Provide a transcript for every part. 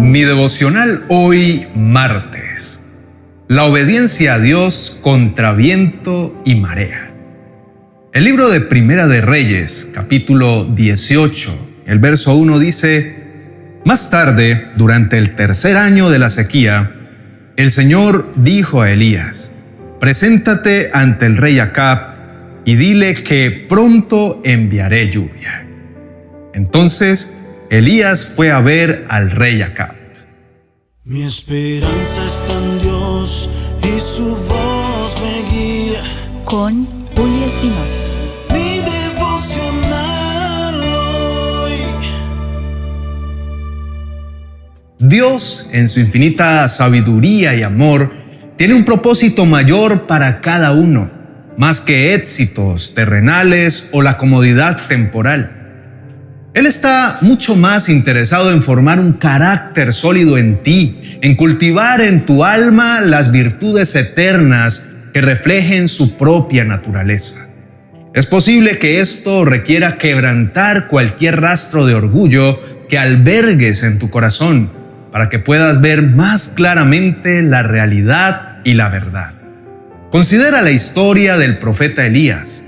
Mi devocional hoy martes. La obediencia a Dios contra viento y marea. El libro de Primera de Reyes, capítulo 18, el verso 1 dice, Más tarde, durante el tercer año de la sequía, el Señor dijo a Elías, Preséntate ante el rey Acab y dile que pronto enviaré lluvia. Entonces Elías fue a ver al rey Acab. Mi esperanza está en Dios y su voz me guía. Con Julio Espinosa. Mi devocional hoy. Dios, en su infinita sabiduría y amor, tiene un propósito mayor para cada uno, más que éxitos terrenales o la comodidad temporal. Él está mucho más interesado en formar un carácter sólido en ti, en cultivar en tu alma las virtudes eternas que reflejen su propia naturaleza. Es posible que esto requiera quebrantar cualquier rastro de orgullo que albergues en tu corazón para que puedas ver más claramente la realidad y la verdad. Considera la historia del profeta Elías.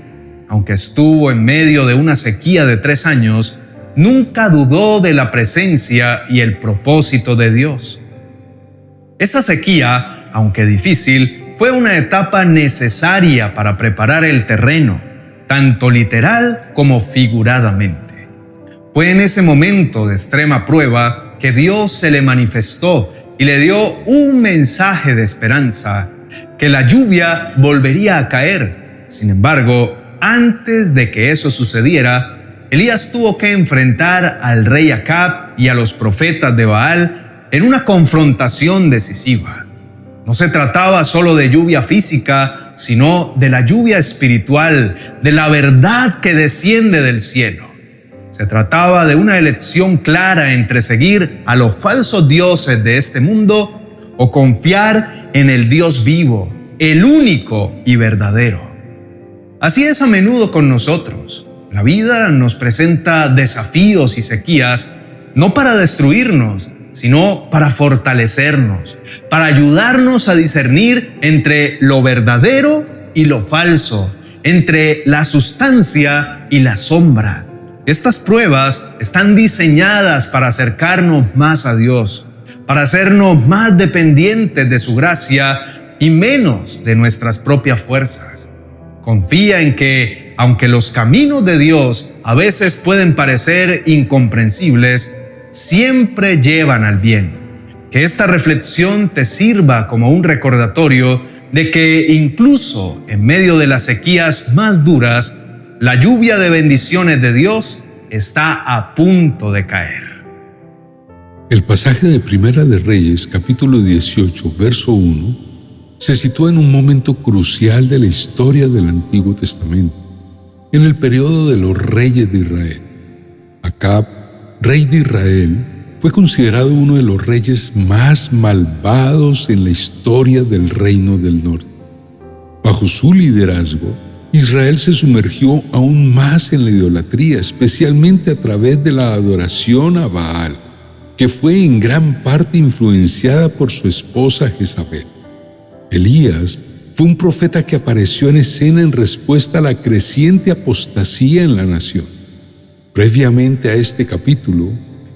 Aunque estuvo en medio de una sequía de tres años, nunca dudó de la presencia y el propósito de Dios. Esa sequía, aunque difícil, fue una etapa necesaria para preparar el terreno, tanto literal como figuradamente. Fue en ese momento de extrema prueba que Dios se le manifestó y le dio un mensaje de esperanza, que la lluvia volvería a caer. Sin embargo, antes de que eso sucediera, Elías tuvo que enfrentar al rey Acab y a los profetas de Baal en una confrontación decisiva. No se trataba solo de lluvia física, sino de la lluvia espiritual, de la verdad que desciende del cielo. Se trataba de una elección clara entre seguir a los falsos dioses de este mundo o confiar en el Dios vivo, el único y verdadero. Así es a menudo con nosotros. La vida nos presenta desafíos y sequías no para destruirnos, sino para fortalecernos, para ayudarnos a discernir entre lo verdadero y lo falso, entre la sustancia y la sombra. Estas pruebas están diseñadas para acercarnos más a Dios, para hacernos más dependientes de su gracia y menos de nuestras propias fuerzas. Confía en que aunque los caminos de Dios a veces pueden parecer incomprensibles, siempre llevan al bien. Que esta reflexión te sirva como un recordatorio de que incluso en medio de las sequías más duras, la lluvia de bendiciones de Dios está a punto de caer. El pasaje de Primera de Reyes, capítulo 18, verso 1, se sitúa en un momento crucial de la historia del Antiguo Testamento en el periodo de los reyes de Israel. Acab, rey de Israel, fue considerado uno de los reyes más malvados en la historia del reino del norte. Bajo su liderazgo, Israel se sumergió aún más en la idolatría, especialmente a través de la adoración a Baal, que fue en gran parte influenciada por su esposa Jezabel. Elías fue un profeta que apareció en escena en respuesta a la creciente apostasía en la nación. Previamente a este capítulo,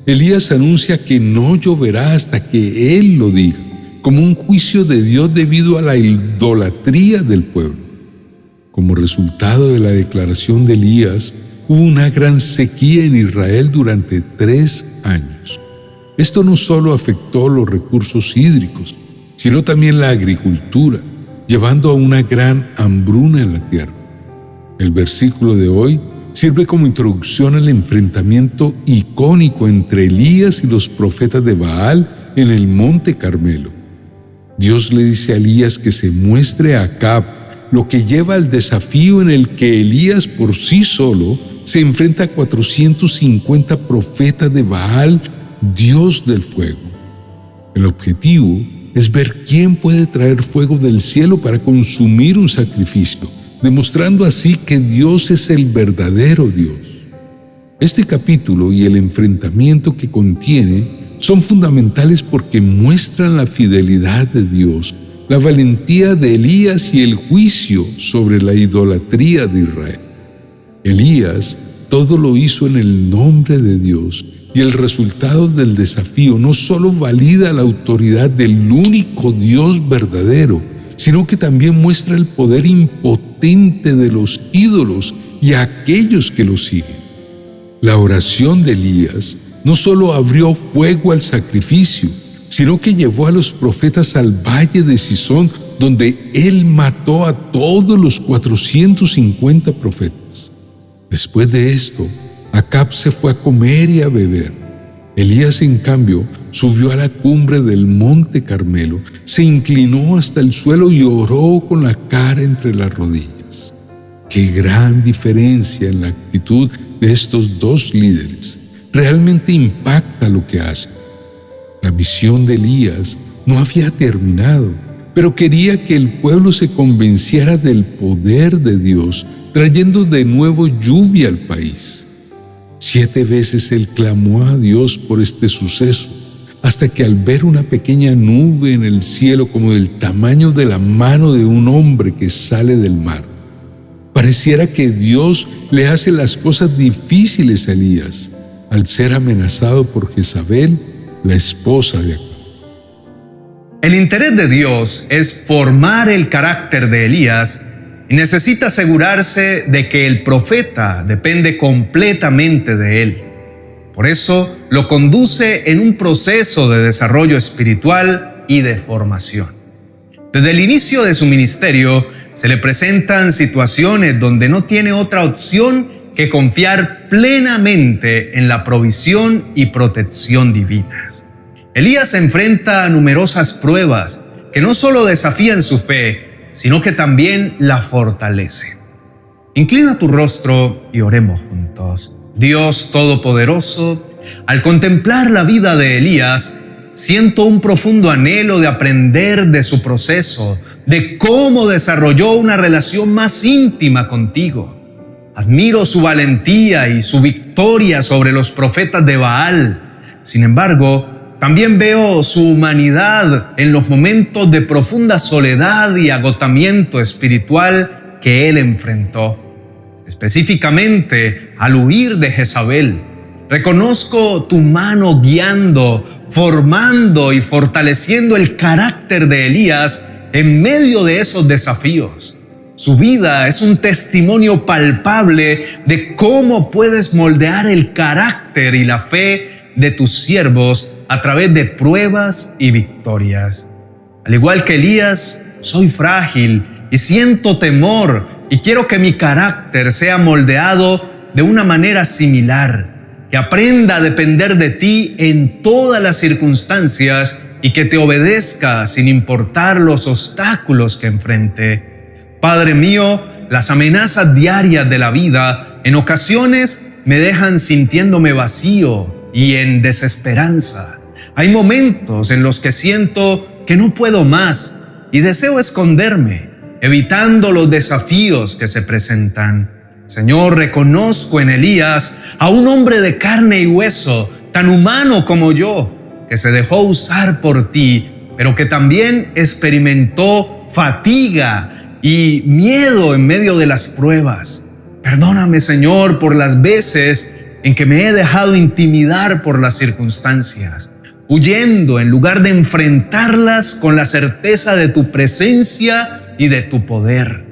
Elías anuncia que no lloverá hasta que Él lo diga, como un juicio de Dios debido a la idolatría del pueblo. Como resultado de la declaración de Elías, hubo una gran sequía en Israel durante tres años. Esto no solo afectó los recursos hídricos, sino también la agricultura, llevando a una gran hambruna en la tierra. El versículo de hoy sirve como introducción al enfrentamiento icónico entre Elías y los profetas de Baal en el monte Carmelo. Dios le dice a Elías que se muestre a Acab, lo que lleva al desafío en el que Elías por sí solo se enfrenta a 450 profetas de Baal, Dios del fuego. El objetivo es ver quién puede traer fuego del cielo para consumir un sacrificio, demostrando así que Dios es el verdadero Dios. Este capítulo y el enfrentamiento que contiene son fundamentales porque muestran la fidelidad de Dios, la valentía de Elías y el juicio sobre la idolatría de Israel. Elías todo lo hizo en el nombre de Dios y el resultado del desafío no solo valida la autoridad del único Dios verdadero, sino que también muestra el poder impotente de los ídolos y aquellos que lo siguen. La oración de Elías no solo abrió fuego al sacrificio, sino que llevó a los profetas al valle de Sison, donde él mató a todos los 450 profetas. Después de esto, Acab se fue a comer y a beber. Elías, en cambio, subió a la cumbre del monte Carmelo, se inclinó hasta el suelo y oró con la cara entre las rodillas. Qué gran diferencia en la actitud de estos dos líderes. Realmente impacta lo que hacen. La misión de Elías no había terminado, pero quería que el pueblo se convenciera del poder de Dios, trayendo de nuevo lluvia al país. Siete veces él clamó a Dios por este suceso, hasta que al ver una pequeña nube en el cielo como del tamaño de la mano de un hombre que sale del mar, pareciera que Dios le hace las cosas difíciles a Elías al ser amenazado por Jezabel, la esposa de Acab. El interés de Dios es formar el carácter de Elías y necesita asegurarse de que el profeta depende completamente de él. Por eso lo conduce en un proceso de desarrollo espiritual y de formación. Desde el inicio de su ministerio se le presentan situaciones donde no tiene otra opción que confiar plenamente en la provisión y protección divinas. Elías se enfrenta a numerosas pruebas que no solo desafían su fe, sino que también la fortalece. Inclina tu rostro y oremos juntos. Dios Todopoderoso, al contemplar la vida de Elías, siento un profundo anhelo de aprender de su proceso, de cómo desarrolló una relación más íntima contigo. Admiro su valentía y su victoria sobre los profetas de Baal. Sin embargo, también veo su humanidad en los momentos de profunda soledad y agotamiento espiritual que él enfrentó. Específicamente al huir de Jezabel. Reconozco tu mano guiando, formando y fortaleciendo el carácter de Elías en medio de esos desafíos. Su vida es un testimonio palpable de cómo puedes moldear el carácter y la fe de tus siervos a través de pruebas y victorias. Al igual que Elías, soy frágil y siento temor y quiero que mi carácter sea moldeado de una manera similar, que aprenda a depender de ti en todas las circunstancias y que te obedezca sin importar los obstáculos que enfrente. Padre mío, las amenazas diarias de la vida en ocasiones me dejan sintiéndome vacío y en desesperanza. Hay momentos en los que siento que no puedo más y deseo esconderme, evitando los desafíos que se presentan. Señor, reconozco en Elías a un hombre de carne y hueso, tan humano como yo, que se dejó usar por ti, pero que también experimentó fatiga y miedo en medio de las pruebas. Perdóname, Señor, por las veces en que me he dejado intimidar por las circunstancias huyendo en lugar de enfrentarlas con la certeza de tu presencia y de tu poder.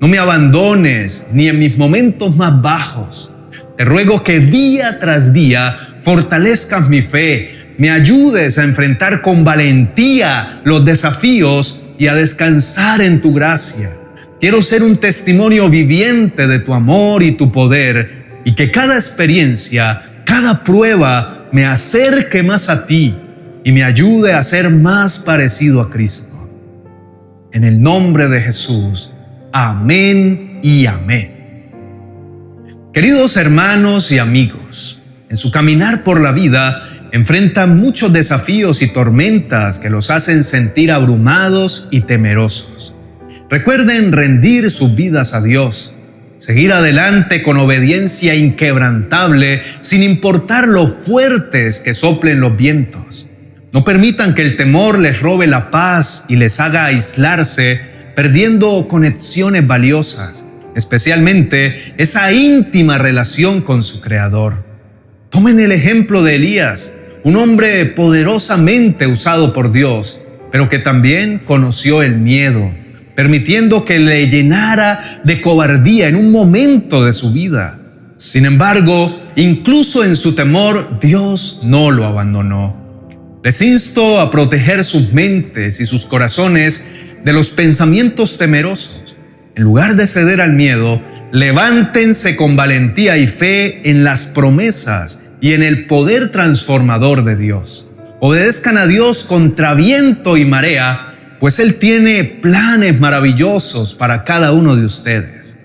No me abandones ni en mis momentos más bajos. Te ruego que día tras día fortalezcas mi fe, me ayudes a enfrentar con valentía los desafíos y a descansar en tu gracia. Quiero ser un testimonio viviente de tu amor y tu poder y que cada experiencia, cada prueba me acerque más a ti y me ayude a ser más parecido a Cristo. En el nombre de Jesús, amén y amén. Queridos hermanos y amigos, en su caminar por la vida enfrentan muchos desafíos y tormentas que los hacen sentir abrumados y temerosos. Recuerden rendir sus vidas a Dios seguir adelante con obediencia inquebrantable sin importar lo fuertes que soplen los vientos. No permitan que el temor les robe la paz y les haga aislarse, perdiendo conexiones valiosas, especialmente esa íntima relación con su Creador. Tomen el ejemplo de Elías, un hombre poderosamente usado por Dios, pero que también conoció el miedo, permitiendo que le llenara de cobardía en un momento de su vida. Sin embargo, incluso en su temor, Dios no lo abandonó. Les insto a proteger sus mentes y sus corazones de los pensamientos temerosos. En lugar de ceder al miedo, levántense con valentía y fe en las promesas y en el poder transformador de Dios. Obedezcan a Dios contra viento y marea, pues Él tiene planes maravillosos para cada uno de ustedes.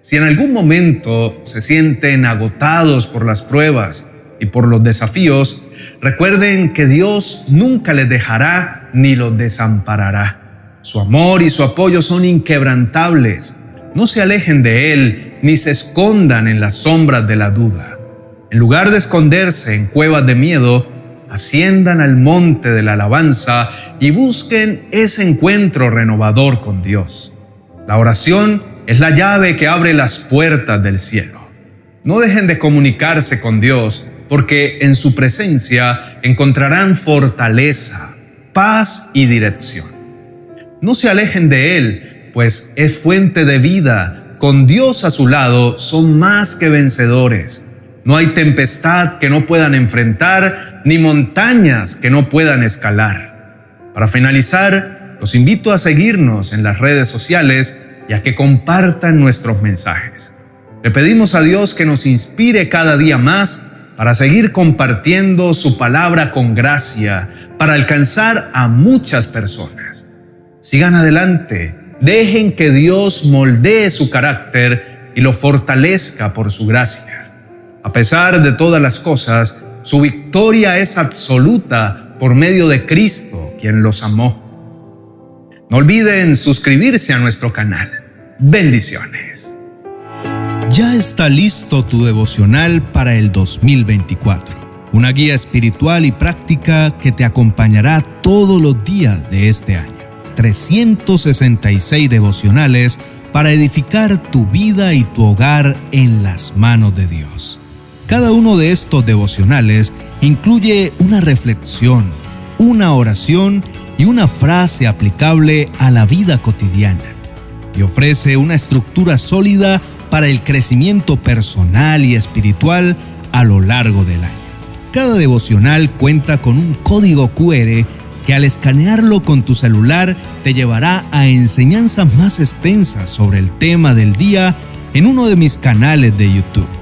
Si en algún momento se sienten agotados por las pruebas y por los desafíos, recuerden que Dios nunca les dejará ni los desamparará. Su amor y su apoyo son inquebrantables. No se alejen de Él ni se escondan en las sombras de la duda. En lugar de esconderse en cuevas de miedo, asciendan al monte de la alabanza y busquen ese encuentro renovador con Dios. La oración es la llave que abre las puertas del cielo. No dejen de comunicarse con Dios, porque en su presencia encontrarán fortaleza, paz y dirección. No se alejen de Él, pues es fuente de vida. Con Dios a su lado son más que vencedores. No hay tempestad que no puedan enfrentar, ni montañas que no puedan escalar. Para finalizar, los invito a seguirnos en las redes sociales y a que compartan nuestros mensajes. Le pedimos a Dios que nos inspire cada día más para seguir compartiendo su palabra con gracia, para alcanzar a muchas personas. Sigan adelante, dejen que Dios moldee su carácter y lo fortalezca por su gracia. A pesar de todas las cosas, su victoria es absoluta por medio de Cristo, quien los amó. No olviden suscribirse a nuestro canal. Bendiciones. Ya está listo tu devocional para el 2024. Una guía espiritual y práctica que te acompañará todos los días de este año. 366 devocionales para edificar tu vida y tu hogar en las manos de Dios. Cada uno de estos devocionales incluye una reflexión, una oración y una frase aplicable a la vida cotidiana y ofrece una estructura sólida para el crecimiento personal y espiritual a lo largo del año. Cada devocional cuenta con un código QR que al escanearlo con tu celular te llevará a enseñanzas más extensas sobre el tema del día en uno de mis canales de YouTube.